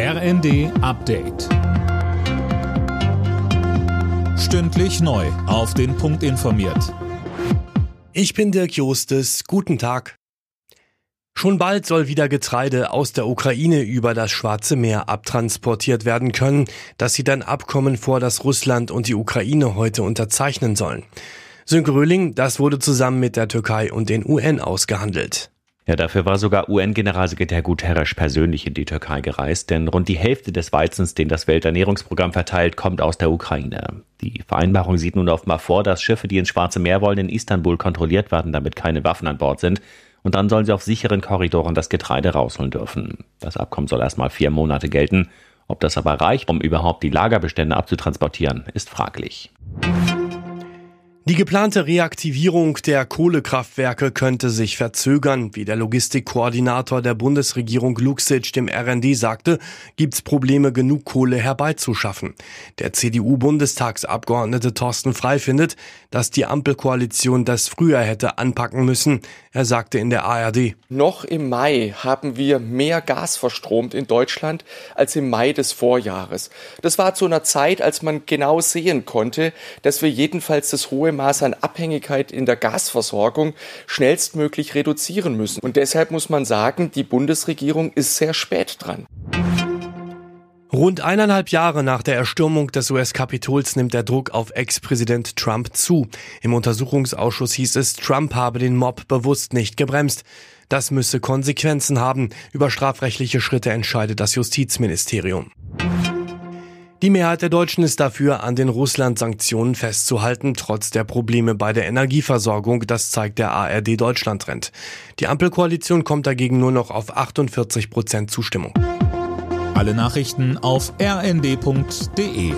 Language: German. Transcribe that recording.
RND Update. Stündlich neu. Auf den Punkt informiert. Ich bin Dirk Jostes. Guten Tag. Schon bald soll wieder Getreide aus der Ukraine über das Schwarze Meer abtransportiert werden können. Das sieht ein Abkommen vor, das Russland und die Ukraine heute unterzeichnen sollen. Sönke Röhling, das wurde zusammen mit der Türkei und den UN ausgehandelt. Ja, dafür war sogar UN-Generalsekretär Guterres persönlich in die Türkei gereist, denn rund die Hälfte des Weizens, den das Welternährungsprogramm verteilt, kommt aus der Ukraine. Die Vereinbarung sieht nun offenbar vor, dass Schiffe, die ins Schwarze Meer wollen, in Istanbul kontrolliert werden, damit keine Waffen an Bord sind. Und dann sollen sie auf sicheren Korridoren das Getreide rausholen dürfen. Das Abkommen soll erstmal vier Monate gelten. Ob das aber reicht, um überhaupt die Lagerbestände abzutransportieren, ist fraglich. Die geplante Reaktivierung der Kohlekraftwerke könnte sich verzögern. Wie der Logistikkoordinator der Bundesregierung Luxic dem RND sagte, gibt's Probleme, genug Kohle herbeizuschaffen. Der CDU-Bundestagsabgeordnete Thorsten Frei findet, dass die Ampelkoalition das früher hätte anpacken müssen. Er sagte in der ARD. Noch im Mai haben wir mehr Gas verstromt in Deutschland als im Mai des Vorjahres. Das war zu einer Zeit, als man genau sehen konnte, dass wir jedenfalls das hohe Maß an Abhängigkeit in der Gasversorgung schnellstmöglich reduzieren müssen. Und deshalb muss man sagen, die Bundesregierung ist sehr spät dran. Rund eineinhalb Jahre nach der Erstürmung des US-Kapitols nimmt der Druck auf Ex-Präsident Trump zu. Im Untersuchungsausschuss hieß es, Trump habe den Mob bewusst nicht gebremst. Das müsse Konsequenzen haben. Über strafrechtliche Schritte entscheidet das Justizministerium. Die Mehrheit der Deutschen ist dafür, an den Russland-Sanktionen festzuhalten, trotz der Probleme bei der Energieversorgung. Das zeigt der ARD Deutschland-Trend. Die Ampelkoalition kommt dagegen nur noch auf 48 Prozent Zustimmung. Alle Nachrichten auf rnd.de